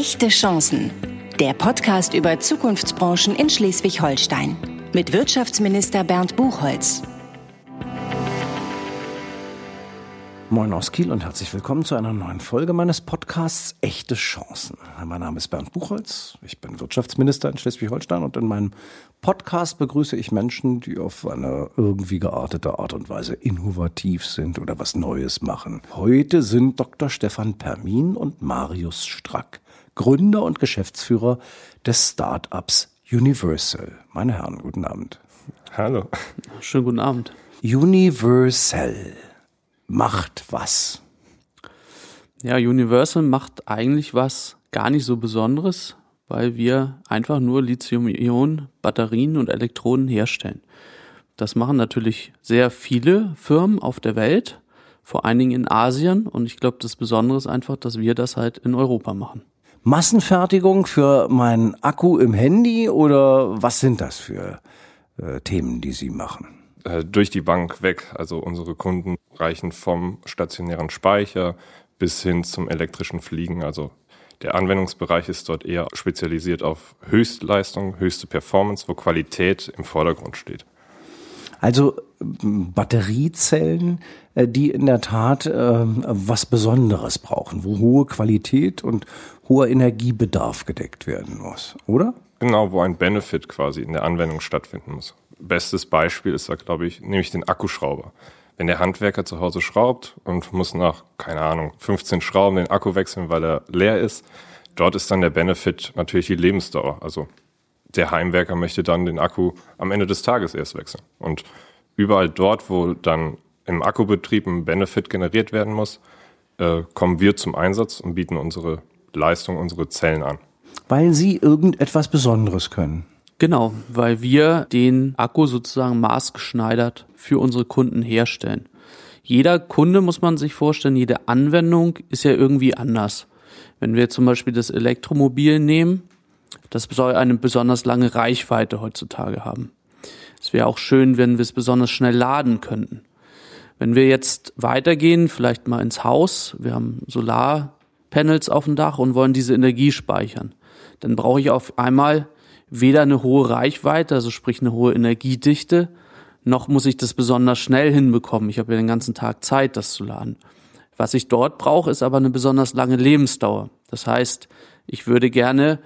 Echte Chancen. Der Podcast über Zukunftsbranchen in Schleswig-Holstein. Mit Wirtschaftsminister Bernd Buchholz. Moin aus Kiel und herzlich willkommen zu einer neuen Folge meines Podcasts Echte Chancen. Mein Name ist Bernd Buchholz, ich bin Wirtschaftsminister in Schleswig-Holstein und in meinem Podcast begrüße ich Menschen, die auf eine irgendwie geartete Art und Weise innovativ sind oder was Neues machen. Heute sind Dr. Stefan Permin und Marius Strack, Gründer und Geschäftsführer des Startups Universal. Meine Herren, guten Abend. Hallo. Schönen guten Abend. Universal macht was? Ja, Universal macht eigentlich was gar nicht so Besonderes, weil wir einfach nur Lithium-Ionen-Batterien und Elektroden herstellen. Das machen natürlich sehr viele Firmen auf der Welt, vor allen Dingen in Asien. Und ich glaube, das Besondere ist einfach, dass wir das halt in Europa machen. Massenfertigung für meinen Akku im Handy oder was sind das für äh, Themen, die Sie machen? Äh, durch die Bank weg. Also unsere Kunden reichen vom stationären Speicher bis hin zum elektrischen Fliegen. Also der Anwendungsbereich ist dort eher spezialisiert auf Höchstleistung, höchste Performance, wo Qualität im Vordergrund steht. Also Batteriezellen, äh, die in der Tat äh, was Besonderes brauchen, wo hohe Qualität und hoher Energiebedarf gedeckt werden muss, oder? Genau, wo ein Benefit quasi in der Anwendung stattfinden muss bestes Beispiel ist da, glaube ich, nämlich den Akkuschrauber. Wenn der Handwerker zu Hause schraubt und muss nach, keine Ahnung, 15 Schrauben den Akku wechseln, weil er leer ist, dort ist dann der Benefit natürlich die Lebensdauer. Also der Heimwerker möchte dann den Akku am Ende des Tages erst wechseln. Und überall dort, wo dann im Akkubetrieb ein Benefit generiert werden muss, äh, kommen wir zum Einsatz und bieten unsere Leistung, unsere Zellen an. Weil sie irgendetwas Besonderes können. Genau, weil wir den Akku sozusagen maßgeschneidert für unsere Kunden herstellen. Jeder Kunde muss man sich vorstellen, jede Anwendung ist ja irgendwie anders. Wenn wir zum Beispiel das Elektromobil nehmen, das soll eine besonders lange Reichweite heutzutage haben. Es wäre auch schön, wenn wir es besonders schnell laden könnten. Wenn wir jetzt weitergehen, vielleicht mal ins Haus, wir haben Solarpanels auf dem Dach und wollen diese Energie speichern, dann brauche ich auf einmal weder eine hohe Reichweite, also sprich eine hohe Energiedichte, noch muss ich das besonders schnell hinbekommen. Ich habe ja den ganzen Tag Zeit, das zu laden. Was ich dort brauche, ist aber eine besonders lange Lebensdauer. Das heißt, ich würde gerne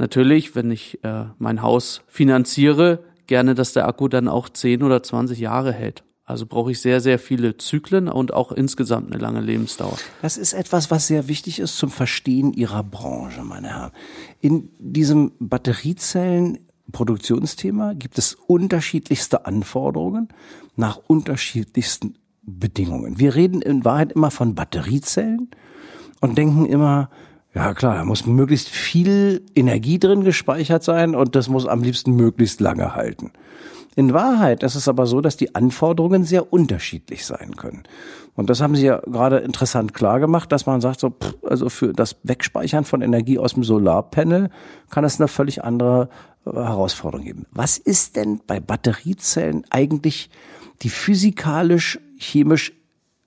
natürlich, wenn ich äh, mein Haus finanziere, gerne, dass der Akku dann auch 10 oder 20 Jahre hält. Also brauche ich sehr, sehr viele Zyklen und auch insgesamt eine lange Lebensdauer. Das ist etwas, was sehr wichtig ist zum Verstehen Ihrer Branche, meine Herren. In diesem Batteriezellen-Produktionsthema gibt es unterschiedlichste Anforderungen nach unterschiedlichsten Bedingungen. Wir reden in Wahrheit immer von Batteriezellen und denken immer, ja klar, da muss möglichst viel Energie drin gespeichert sein und das muss am liebsten möglichst lange halten. In Wahrheit ist es aber so, dass die Anforderungen sehr unterschiedlich sein können. Und das haben Sie ja gerade interessant klar gemacht, dass man sagt, so, pff, also für das Wegspeichern von Energie aus dem Solarpanel kann es eine völlig andere äh, Herausforderung geben. Was ist denn bei Batteriezellen eigentlich die physikalisch, chemisch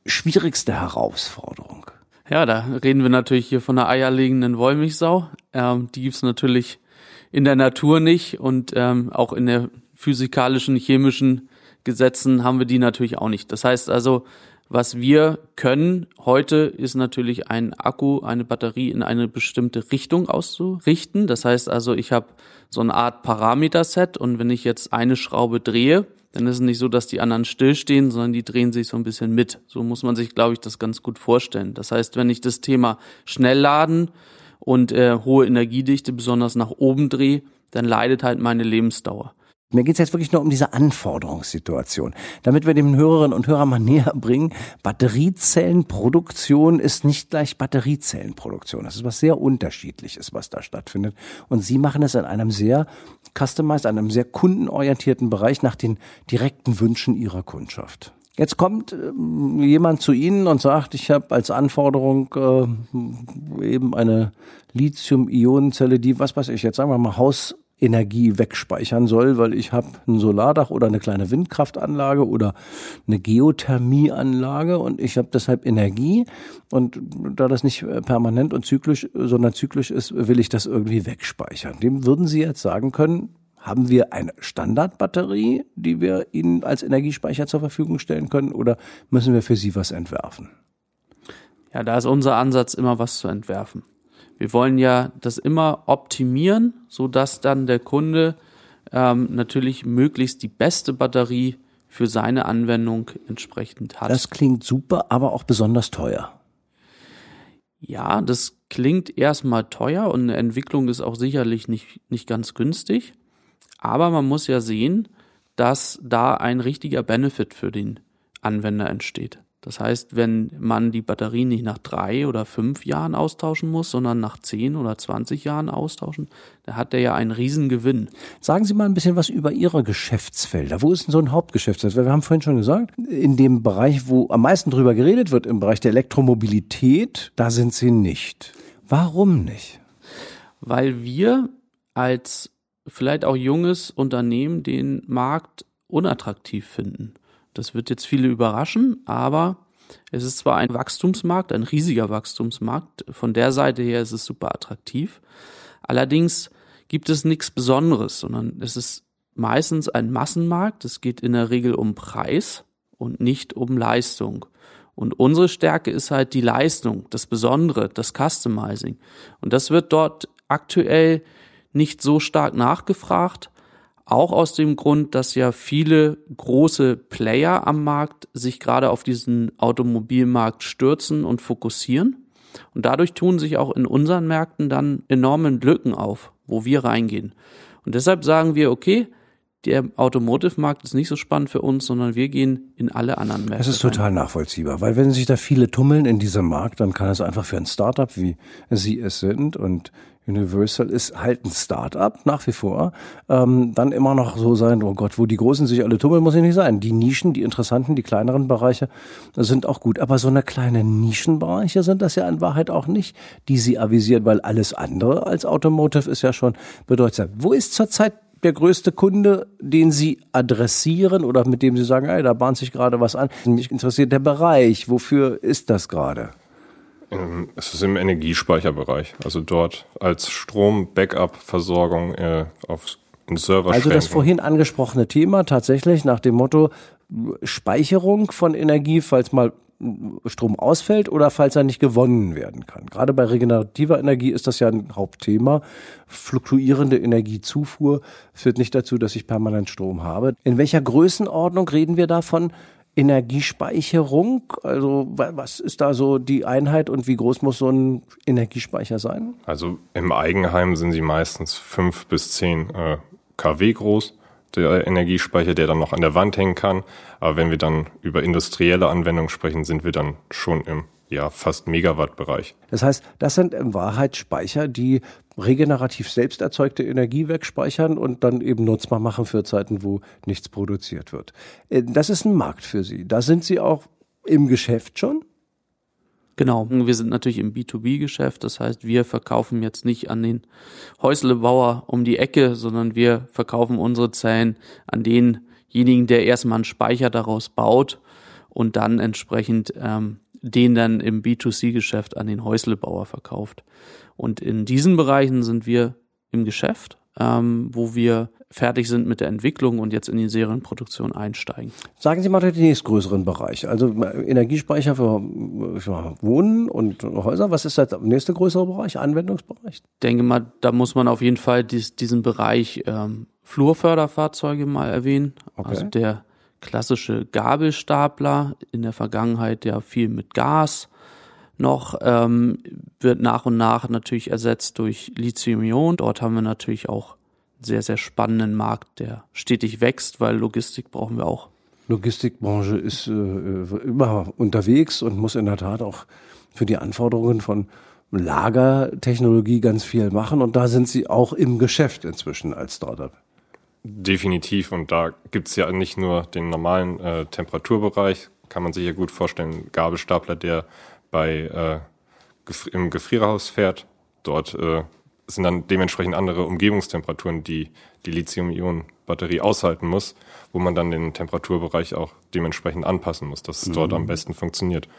schwierigste Herausforderung? Ja, da reden wir natürlich hier von einer eierlegenden Wollmilchsau. Ähm, die gibt's natürlich in der Natur nicht und ähm, auch in der physikalischen, chemischen Gesetzen haben wir die natürlich auch nicht. Das heißt also, was wir können heute ist natürlich ein Akku, eine Batterie in eine bestimmte Richtung auszurichten. Das heißt also, ich habe so eine Art Parameterset und wenn ich jetzt eine Schraube drehe, dann ist es nicht so, dass die anderen stillstehen, sondern die drehen sich so ein bisschen mit. So muss man sich, glaube ich, das ganz gut vorstellen. Das heißt, wenn ich das Thema Schnellladen und äh, hohe Energiedichte besonders nach oben drehe, dann leidet halt meine Lebensdauer. Mir geht es jetzt wirklich nur um diese Anforderungssituation. Damit wir den Hörerinnen und Hörern mal näher bringen, Batteriezellenproduktion ist nicht gleich Batteriezellenproduktion. Das ist was sehr unterschiedliches, was da stattfindet. Und Sie machen es in einem sehr customized, einem sehr kundenorientierten Bereich nach den direkten Wünschen Ihrer Kundschaft. Jetzt kommt äh, jemand zu Ihnen und sagt, ich habe als Anforderung äh, eben eine Lithium-Ionenzelle, die, was weiß ich, jetzt sagen wir mal Haus Energie wegspeichern soll, weil ich habe ein Solardach oder eine kleine Windkraftanlage oder eine Geothermieanlage und ich habe deshalb Energie und da das nicht äh, permanent und zyklisch, sondern zyklisch ist, will ich das irgendwie wegspeichern. Dem würden Sie jetzt sagen können, haben wir eine Standardbatterie, die wir Ihnen als Energiespeicher zur Verfügung stellen können oder müssen wir für Sie was entwerfen? Ja, da ist unser Ansatz immer was zu entwerfen. Wir wollen ja das immer optimieren, so dass dann der Kunde ähm, natürlich möglichst die beste Batterie für seine Anwendung entsprechend hat. Das klingt super, aber auch besonders teuer. Ja, das klingt erstmal teuer und eine Entwicklung ist auch sicherlich nicht, nicht ganz günstig. Aber man muss ja sehen, dass da ein richtiger Benefit für den Anwender entsteht. Das heißt, wenn man die Batterie nicht nach drei oder fünf Jahren austauschen muss, sondern nach zehn oder zwanzig Jahren austauschen, dann hat der ja einen Riesengewinn. Sagen Sie mal ein bisschen was über Ihre Geschäftsfelder. Wo ist denn so ein Hauptgeschäftsfeld? Wir haben vorhin schon gesagt, in dem Bereich, wo am meisten drüber geredet wird, im Bereich der Elektromobilität, da sind Sie nicht. Warum nicht? Weil wir als vielleicht auch junges Unternehmen den Markt unattraktiv finden. Das wird jetzt viele überraschen, aber es ist zwar ein Wachstumsmarkt, ein riesiger Wachstumsmarkt. Von der Seite her ist es super attraktiv. Allerdings gibt es nichts Besonderes, sondern es ist meistens ein Massenmarkt. Es geht in der Regel um Preis und nicht um Leistung. Und unsere Stärke ist halt die Leistung, das Besondere, das Customizing. Und das wird dort aktuell nicht so stark nachgefragt. Auch aus dem Grund, dass ja viele große Player am Markt sich gerade auf diesen Automobilmarkt stürzen und fokussieren. Und dadurch tun sich auch in unseren Märkten dann enorme Lücken auf, wo wir reingehen. Und deshalb sagen wir, okay, der Automotive-Markt ist nicht so spannend für uns, sondern wir gehen in alle anderen Märkte. Es ist total rein. nachvollziehbar, weil wenn sich da viele tummeln in diesem Markt, dann kann es einfach für ein Startup, wie Sie es sind und Universal ist halt ein Start-up nach wie vor, ähm, dann immer noch so sein, oh Gott, wo die Großen sich alle tummeln, muss ich nicht sein. Die Nischen, die interessanten, die kleineren Bereiche sind auch gut. Aber so eine kleine Nischenbereiche sind das ja in Wahrheit auch nicht, die sie avisiert, weil alles andere als Automotive ist ja schon bedeutsam. Wo ist zurzeit der größte Kunde, den Sie adressieren oder mit dem Sie sagen, ey, da bahnt sich gerade was an? Mich interessiert der Bereich. Wofür ist das gerade? Ähm, es ist im Energiespeicherbereich, also dort als Strom-Backup-Versorgung äh, auf in Server. Also das vorhin angesprochene Thema tatsächlich nach dem Motto Speicherung von Energie, falls mal Strom ausfällt oder falls er nicht gewonnen werden kann. Gerade bei regenerativer Energie ist das ja ein Hauptthema. Fluktuierende Energiezufuhr führt nicht dazu, dass ich permanent Strom habe. In welcher Größenordnung reden wir davon? Energiespeicherung? Also was ist da so die Einheit und wie groß muss so ein Energiespeicher sein? Also im Eigenheim sind sie meistens fünf bis zehn äh, kW groß, der Energiespeicher, der dann noch an der Wand hängen kann. Aber wenn wir dann über industrielle Anwendungen sprechen, sind wir dann schon im ja, fast Megawatt-Bereich. Das heißt, das sind in Wahrheit Speicher, die regenerativ selbst erzeugte Energie wegspeichern und dann eben nutzbar machen für Zeiten, wo nichts produziert wird. Äh, das ist ein Markt für Sie. Da sind Sie auch im Geschäft schon? Genau, wir sind natürlich im B2B-Geschäft, das heißt, wir verkaufen jetzt nicht an den Häuslebauer um die Ecke, sondern wir verkaufen unsere Zellen an denjenigen, der erstmal einen Speicher daraus baut und dann entsprechend ähm, den dann im B2C-Geschäft an den Häuslebauer verkauft. Und in diesen Bereichen sind wir im Geschäft, ähm, wo wir fertig sind mit der Entwicklung und jetzt in die Serienproduktion einsteigen. Sagen Sie mal den nächstgrößeren Bereich. Also Energiespeicher für, für Wohnen und Häuser. Was ist der nächste größere Bereich, Anwendungsbereich? Ich denke mal, da muss man auf jeden Fall dies, diesen Bereich ähm, Flurförderfahrzeuge mal erwähnen. Okay. Also der klassische Gabelstapler, in der Vergangenheit ja viel mit Gas noch, ähm, wird nach und nach natürlich ersetzt durch Lithium-Ionen. Dort haben wir natürlich auch einen sehr, sehr spannenden Markt, der stetig wächst, weil Logistik brauchen wir auch. Logistikbranche ist äh, immer unterwegs und muss in der Tat auch für die Anforderungen von Lagertechnologie ganz viel machen. Und da sind sie auch im Geschäft inzwischen als Startup. Definitiv. Und da gibt's ja nicht nur den normalen äh, Temperaturbereich, kann man sich ja gut vorstellen, Gabelstapler, der bei äh, im Gefrierhaus fährt. Dort äh, es sind dann dementsprechend andere Umgebungstemperaturen, die die Lithium-Ionen-Batterie aushalten muss, wo man dann den Temperaturbereich auch dementsprechend anpassen muss, dass es mhm. dort am besten funktioniert.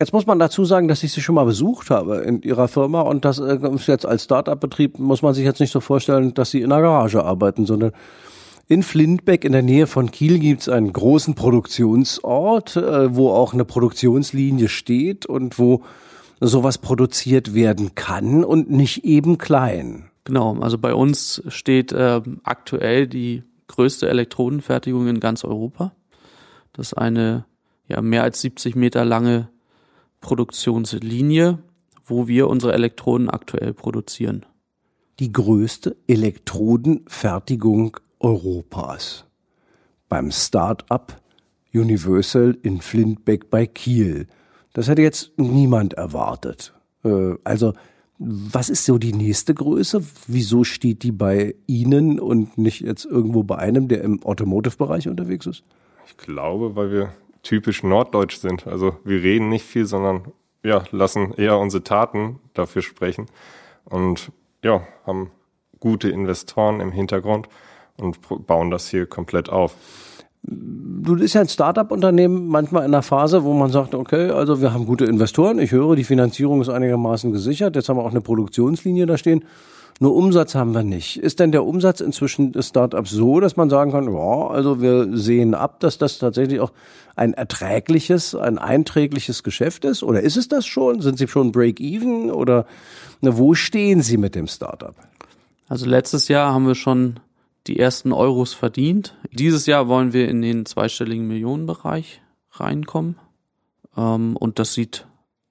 Jetzt muss man dazu sagen, dass ich sie schon mal besucht habe in ihrer Firma und das äh, ist jetzt als Start-up-Betrieb muss man sich jetzt nicht so vorstellen, dass sie in einer Garage arbeiten, sondern in Flintbeck in der Nähe von Kiel gibt es einen großen Produktionsort, äh, wo auch eine Produktionslinie steht und wo sowas produziert werden kann und nicht eben klein. Genau, also bei uns steht äh, aktuell die größte Elektrodenfertigung in ganz Europa. Das ist eine ja, mehr als 70 Meter lange Produktionslinie, wo wir unsere Elektroden aktuell produzieren. Die größte Elektrodenfertigung Europas. Beim Start-up Universal in Flintbeck bei Kiel. Das hätte jetzt niemand erwartet. Äh, also, was ist so die nächste Größe? Wieso steht die bei Ihnen und nicht jetzt irgendwo bei einem, der im Automotive-Bereich unterwegs ist? Ich glaube, weil wir typisch norddeutsch sind. Also wir reden nicht viel, sondern ja, lassen eher unsere Taten dafür sprechen und ja, haben gute Investoren im Hintergrund und bauen das hier komplett auf du bist ja ein Startup-Unternehmen manchmal in einer Phase, wo man sagt, okay, also wir haben gute Investoren, ich höre, die Finanzierung ist einigermaßen gesichert, jetzt haben wir auch eine Produktionslinie da stehen. Nur Umsatz haben wir nicht. Ist denn der Umsatz inzwischen des Startups so, dass man sagen kann, ja, also wir sehen ab, dass das tatsächlich auch ein erträgliches, ein einträgliches Geschäft ist? Oder ist es das schon? Sind Sie schon Break-Even? Oder ne, wo stehen Sie mit dem Startup? Also letztes Jahr haben wir schon die ersten Euros verdient. Dieses Jahr wollen wir in den zweistelligen Millionenbereich reinkommen. Ähm, und das sieht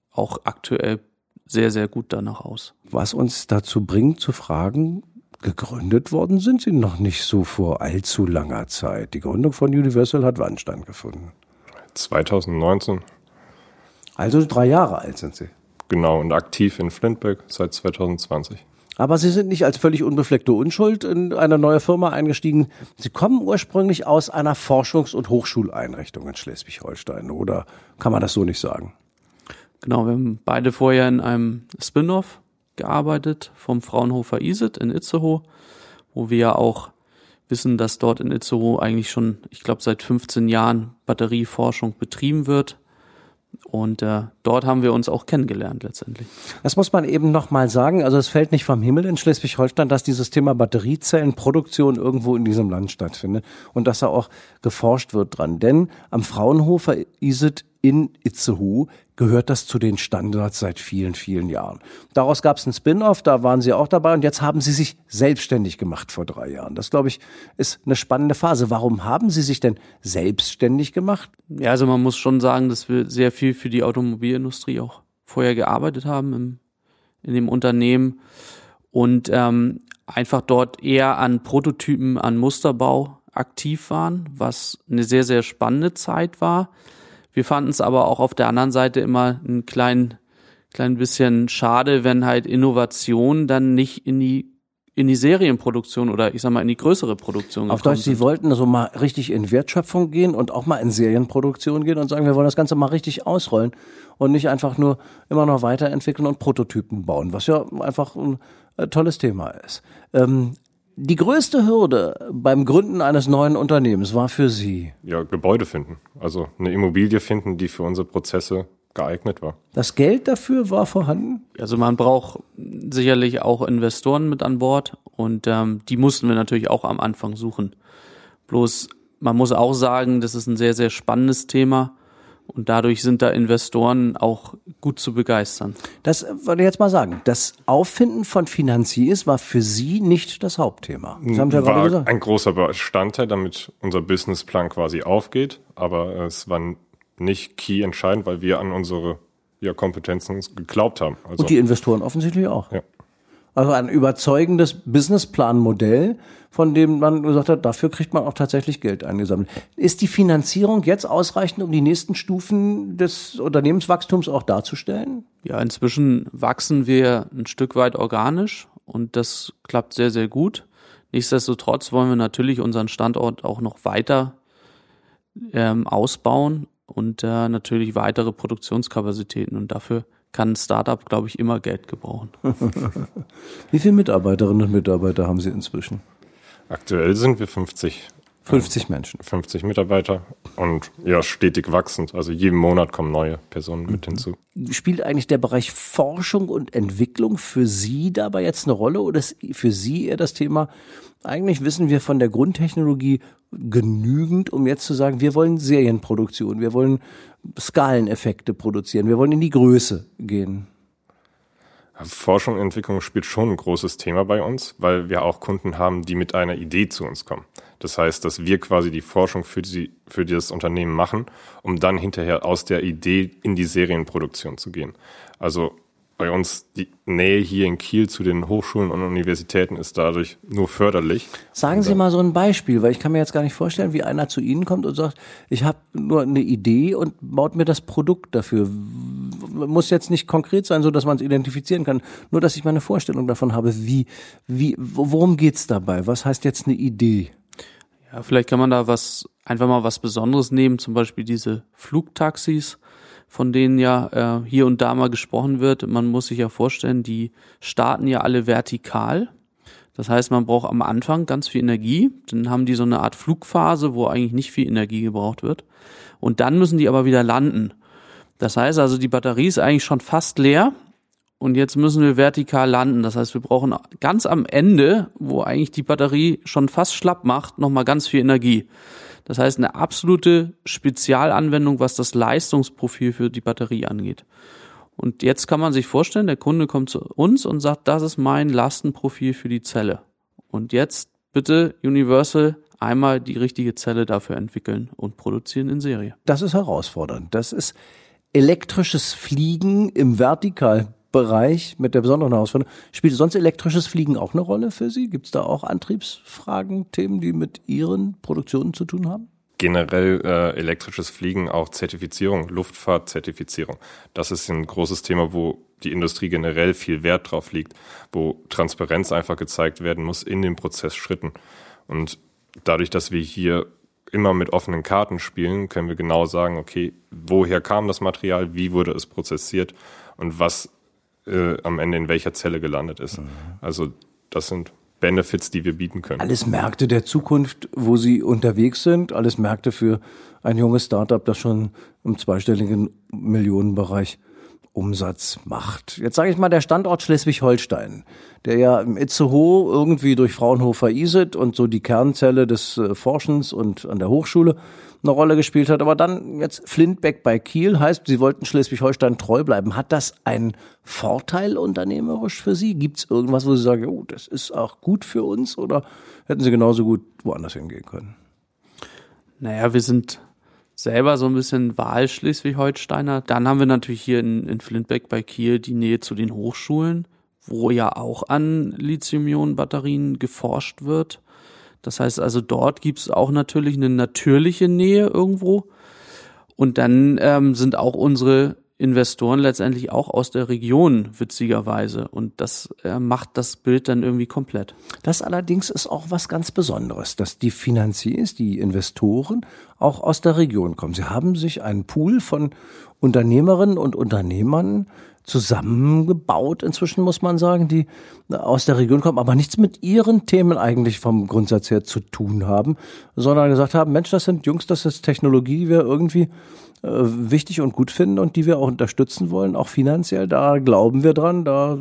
auch aktuell sehr, sehr gut danach aus. Was uns dazu bringt zu fragen, gegründet worden sind sie noch nicht so vor allzu langer Zeit. Die Gründung von Universal hat wann stattgefunden? 2019. Also drei Jahre alt sind sie. Genau, und aktiv in Flintberg seit 2020. Aber Sie sind nicht als völlig unbefleckte Unschuld in eine neue Firma eingestiegen. Sie kommen ursprünglich aus einer Forschungs- und Hochschuleinrichtung in Schleswig-Holstein, oder kann man das so nicht sagen? Genau, wir haben beide vorher in einem Spin-off gearbeitet vom Fraunhofer ISIT in Itzehoe, wo wir ja auch wissen, dass dort in Itzehoe eigentlich schon, ich glaube, seit 15 Jahren Batterieforschung betrieben wird. Und äh, dort haben wir uns auch kennengelernt letztendlich. Das muss man eben nochmal sagen. Also es fällt nicht vom Himmel in Schleswig-Holstein, dass dieses Thema Batteriezellenproduktion irgendwo in diesem Land stattfindet und dass da auch geforscht wird dran. Denn am Fraunhofer ISIT in Itzehoe gehört das zu den Standards seit vielen, vielen Jahren. Daraus gab es einen Spin-off, da waren Sie auch dabei und jetzt haben Sie sich selbstständig gemacht vor drei Jahren. Das, glaube ich, ist eine spannende Phase. Warum haben Sie sich denn selbstständig gemacht? Ja, also man muss schon sagen, dass wir sehr viel für die Automobilindustrie auch vorher gearbeitet haben im, in dem Unternehmen und ähm, einfach dort eher an Prototypen, an Musterbau aktiv waren, was eine sehr, sehr spannende Zeit war wir fanden es aber auch auf der anderen Seite immer ein klein, klein bisschen schade, wenn halt Innovation dann nicht in die in die Serienproduktion oder ich sag mal in die größere Produktion Auf Deutsch, Sie wollten also mal richtig in Wertschöpfung gehen und auch mal in Serienproduktion gehen und sagen, wir wollen das Ganze mal richtig ausrollen und nicht einfach nur immer noch weiterentwickeln und Prototypen bauen, was ja einfach ein äh, tolles Thema ist. Ähm, die größte Hürde beim Gründen eines neuen Unternehmens war für Sie? Ja, Gebäude finden. Also eine Immobilie finden, die für unsere Prozesse geeignet war. Das Geld dafür war vorhanden? Also man braucht sicherlich auch Investoren mit an Bord und ähm, die mussten wir natürlich auch am Anfang suchen. Bloß man muss auch sagen, das ist ein sehr, sehr spannendes Thema und dadurch sind da Investoren auch gut zu begeistern. Das wollte ich jetzt mal sagen. Das Auffinden von Finanziers war für Sie nicht das Hauptthema. Das haben Sie ja war gerade gesagt. ein großer Bestandteil, damit unser Businessplan quasi aufgeht. Aber es war nicht key entscheidend, weil wir an unsere ja, Kompetenzen geglaubt haben. Also, Und die Investoren offensichtlich auch. Ja. Also ein überzeugendes Businessplanmodell, von dem man gesagt hat, dafür kriegt man auch tatsächlich Geld eingesammelt. Ist die Finanzierung jetzt ausreichend, um die nächsten Stufen des Unternehmenswachstums auch darzustellen? Ja, inzwischen wachsen wir ein Stück weit organisch und das klappt sehr, sehr gut. Nichtsdestotrotz wollen wir natürlich unseren Standort auch noch weiter ähm, ausbauen und äh, natürlich weitere Produktionskapazitäten. Und dafür kann ein Startup, glaube ich, immer Geld gebrauchen. Wie viele Mitarbeiterinnen und Mitarbeiter haben Sie inzwischen? Aktuell sind wir 50 50 Menschen. 50 Mitarbeiter und ja, stetig wachsend. Also jeden Monat kommen neue Personen mit Mhm. hinzu. Spielt eigentlich der Bereich Forschung und Entwicklung für Sie dabei jetzt eine Rolle oder ist für Sie eher das Thema, eigentlich wissen wir von der Grundtechnologie genügend, um jetzt zu sagen, wir wollen Serienproduktion, wir wollen Skaleneffekte produzieren, wir wollen in die Größe gehen. Forschung und Entwicklung spielt schon ein großes Thema bei uns, weil wir auch Kunden haben, die mit einer Idee zu uns kommen. Das heißt, dass wir quasi die Forschung für, die, für das Unternehmen machen, um dann hinterher aus der Idee in die Serienproduktion zu gehen. Also bei uns die Nähe hier in Kiel zu den Hochschulen und Universitäten ist dadurch nur förderlich. Sagen Sie mal so ein Beispiel, weil ich kann mir jetzt gar nicht vorstellen, wie einer zu Ihnen kommt und sagt, ich habe nur eine Idee und baut mir das Produkt dafür. Muss jetzt nicht konkret sein, so dass man es identifizieren kann, nur dass ich meine Vorstellung davon habe, wie, wie, worum geht's dabei? Was heißt jetzt eine Idee? Ja, vielleicht kann man da was, einfach mal was Besonderes nehmen, zum Beispiel diese Flugtaxis, von denen ja äh, hier und da mal gesprochen wird. Man muss sich ja vorstellen, die starten ja alle vertikal. Das heißt, man braucht am Anfang ganz viel Energie. Dann haben die so eine Art Flugphase, wo eigentlich nicht viel Energie gebraucht wird. Und dann müssen die aber wieder landen. Das heißt also, die Batterie ist eigentlich schon fast leer. Und jetzt müssen wir vertikal landen. Das heißt, wir brauchen ganz am Ende, wo eigentlich die Batterie schon fast schlapp macht, nochmal ganz viel Energie. Das heißt, eine absolute Spezialanwendung, was das Leistungsprofil für die Batterie angeht. Und jetzt kann man sich vorstellen, der Kunde kommt zu uns und sagt, das ist mein Lastenprofil für die Zelle. Und jetzt bitte Universal einmal die richtige Zelle dafür entwickeln und produzieren in Serie. Das ist herausfordernd. Das ist elektrisches Fliegen im Vertikalbereich mit der besonderen Herausforderung. Spielt sonst elektrisches Fliegen auch eine Rolle für Sie? Gibt es da auch Antriebsfragen, Themen, die mit Ihren Produktionen zu tun haben? generell äh, elektrisches Fliegen, auch Zertifizierung, Luftfahrtzertifizierung. Das ist ein großes Thema, wo die Industrie generell viel Wert drauf liegt, wo Transparenz einfach gezeigt werden muss in den Prozessschritten. Und dadurch, dass wir hier immer mit offenen Karten spielen, können wir genau sagen, okay, woher kam das Material, wie wurde es prozessiert und was äh, am Ende in welcher Zelle gelandet ist. Also das sind Benefits, die wir bieten können. Alles Märkte der Zukunft, wo Sie unterwegs sind, alles Märkte für ein junges Startup, das schon im zweistelligen Millionenbereich Umsatz macht. Jetzt sage ich mal der Standort Schleswig-Holstein, der ja im Itzehoe irgendwie durch Fraunhofer ISIT und so die Kernzelle des äh, Forschens und an der Hochschule eine Rolle gespielt hat. Aber dann jetzt Flintbeck bei Kiel heißt, Sie wollten Schleswig-Holstein treu bleiben. Hat das einen Vorteil unternehmerisch für Sie? Gibt es irgendwas, wo Sie sagen, oh, das ist auch gut für uns? Oder hätten Sie genauso gut woanders hingehen können? Naja, wir sind selber so ein bisschen Wahl-Schleswig-Holsteiner. Dann haben wir natürlich hier in, in Flintbeck bei Kiel die Nähe zu den Hochschulen, wo ja auch an Lithium-Ionen-Batterien geforscht wird. Das heißt also, dort gibt es auch natürlich eine natürliche Nähe irgendwo. Und dann ähm, sind auch unsere Investoren letztendlich auch aus der Region, witzigerweise. Und das äh, macht das Bild dann irgendwie komplett. Das allerdings ist auch was ganz Besonderes, dass die Finanziers, die Investoren auch aus der Region kommen. Sie haben sich einen Pool von Unternehmerinnen und Unternehmern zusammengebaut, inzwischen muss man sagen, die aus der Region kommen, aber nichts mit ihren Themen eigentlich vom Grundsatz her zu tun haben, sondern gesagt haben, Mensch, das sind Jungs, das ist Technologie, die wir irgendwie äh, wichtig und gut finden und die wir auch unterstützen wollen, auch finanziell. Da glauben wir dran, da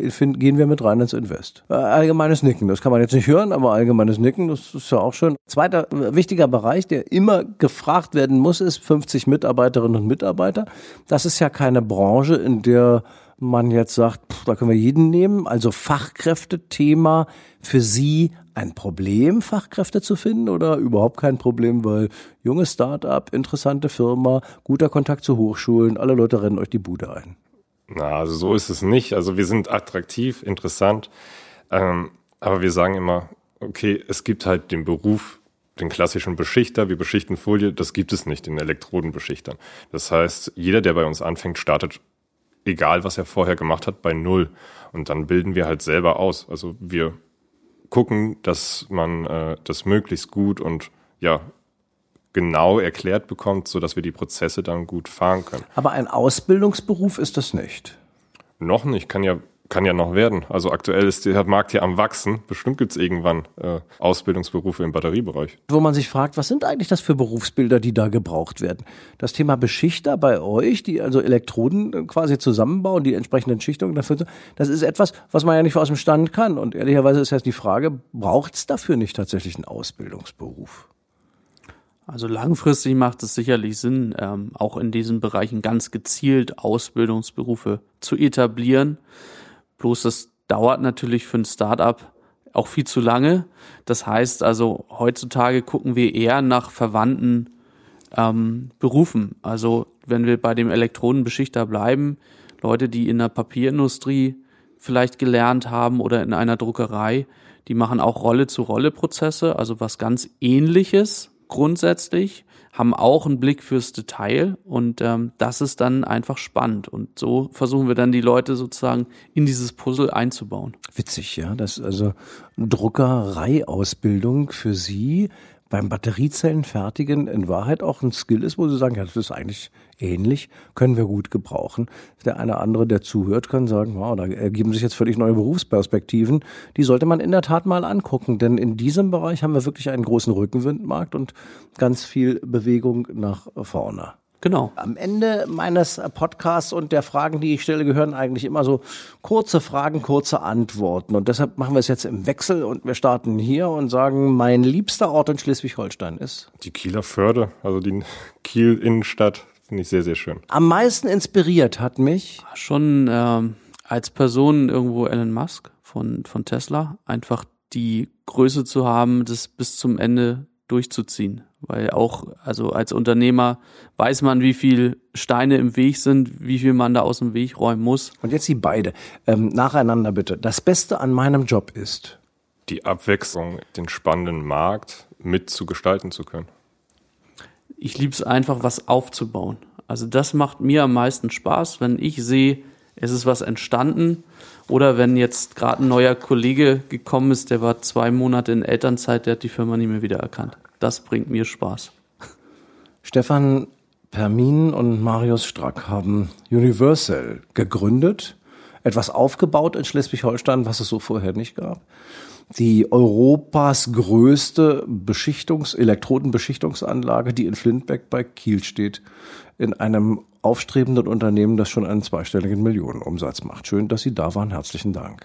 äh, find, gehen wir mit rein ins Invest. Äh, allgemeines Nicken, das kann man jetzt nicht hören, aber allgemeines Nicken, das ist ja auch schön. Zweiter äh, wichtiger Bereich, der immer gefragt werden muss, ist 50 Mitarbeiterinnen und Mitarbeiter. Das ist ja keine Branche, in der man jetzt sagt, pff, da können wir jeden nehmen. Also Fachkräfte-Thema für Sie ein Problem, Fachkräfte zu finden oder überhaupt kein Problem, weil junges Start-up, interessante Firma, guter Kontakt zu Hochschulen, alle Leute rennen euch die Bude ein. Na, also so ist es nicht. Also wir sind attraktiv, interessant, ähm, aber wir sagen immer, okay, es gibt halt den Beruf, den klassischen Beschichter, wir beschichten Folie, das gibt es nicht, den Elektrodenbeschichtern. Das heißt, jeder, der bei uns anfängt, startet, egal was er vorher gemacht hat, bei Null. Und dann bilden wir halt selber aus. Also wir gucken, dass man äh, das möglichst gut und ja genau erklärt bekommt, so dass wir die Prozesse dann gut fahren können. Aber ein Ausbildungsberuf ist das nicht. Noch nicht, kann ja kann ja noch werden. Also aktuell ist der Markt ja am wachsen. Bestimmt gibt es irgendwann äh, Ausbildungsberufe im Batteriebereich. Wo man sich fragt, was sind eigentlich das für Berufsbilder, die da gebraucht werden? Das Thema Beschichter bei euch, die also Elektroden äh, quasi zusammenbauen, die entsprechenden Schichtungen dafür, das ist etwas, was man ja nicht aus dem Stand kann. Und ehrlicherweise ist jetzt die Frage, braucht es dafür nicht tatsächlich einen Ausbildungsberuf? Also langfristig macht es sicherlich Sinn, ähm, auch in diesen Bereichen ganz gezielt Ausbildungsberufe zu etablieren. Bloß das dauert natürlich für ein Startup auch viel zu lange. Das heißt also, heutzutage gucken wir eher nach verwandten ähm, Berufen. Also wenn wir bei dem Elektronenbeschichter bleiben, Leute, die in der Papierindustrie vielleicht gelernt haben oder in einer Druckerei, die machen auch Rolle-zu-Rolle-Prozesse, also was ganz ähnliches grundsätzlich, haben auch einen Blick fürs Detail und ähm, das ist dann einfach spannend. Und so versuchen wir dann die Leute sozusagen in dieses Puzzle einzubauen. Witzig, ja. Das ist also Druckereiausbildung für Sie beim Batteriezellen fertigen in Wahrheit auch ein Skill ist, wo Sie sagen, ja, das ist eigentlich ähnlich, können wir gut gebrauchen. Der eine andere, der zuhört, kann sagen, wow, da ergeben sich jetzt völlig neue Berufsperspektiven. Die sollte man in der Tat mal angucken, denn in diesem Bereich haben wir wirklich einen großen Rückenwindmarkt und ganz viel Bewegung nach vorne. Genau. Am Ende meines Podcasts und der Fragen, die ich stelle, gehören eigentlich immer so kurze Fragen, kurze Antworten. Und deshalb machen wir es jetzt im Wechsel und wir starten hier und sagen, mein liebster Ort in Schleswig-Holstein ist? Die Kieler Förde, also die Kiel-Innenstadt, finde ich sehr, sehr schön. Am meisten inspiriert hat mich? Schon ähm, als Person irgendwo Elon Musk von, von Tesla. Einfach die Größe zu haben, das bis zum Ende durchzuziehen. Weil auch, also als Unternehmer weiß man, wie viel Steine im Weg sind, wie viel man da aus dem Weg räumen muss. Und jetzt Sie beide, ähm, nacheinander bitte. Das Beste an meinem Job ist? Die Abwechslung, den spannenden Markt mit zu gestalten zu können. Ich liebe es einfach, was aufzubauen. Also das macht mir am meisten Spaß, wenn ich sehe, es ist was entstanden. Oder wenn jetzt gerade ein neuer Kollege gekommen ist, der war zwei Monate in Elternzeit, der hat die Firma nie mehr wiedererkannt. Das bringt mir Spaß. Stefan Permin und Marius Strack haben Universal gegründet, etwas aufgebaut in Schleswig-Holstein, was es so vorher nicht gab. Die Europas größte Beschichtungs-, Elektrodenbeschichtungsanlage, die in Flintbeck bei Kiel steht, in einem aufstrebenden Unternehmen, das schon einen zweistelligen Millionenumsatz macht. Schön, dass Sie da waren. Herzlichen Dank.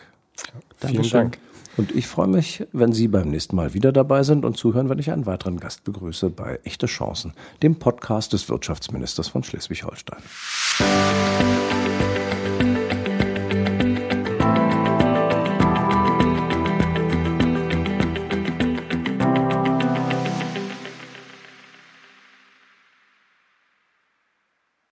Ja, vielen Dank. Und ich freue mich, wenn Sie beim nächsten Mal wieder dabei sind und zuhören, wenn ich einen weiteren Gast begrüße bei Echte Chancen, dem Podcast des Wirtschaftsministers von Schleswig-Holstein.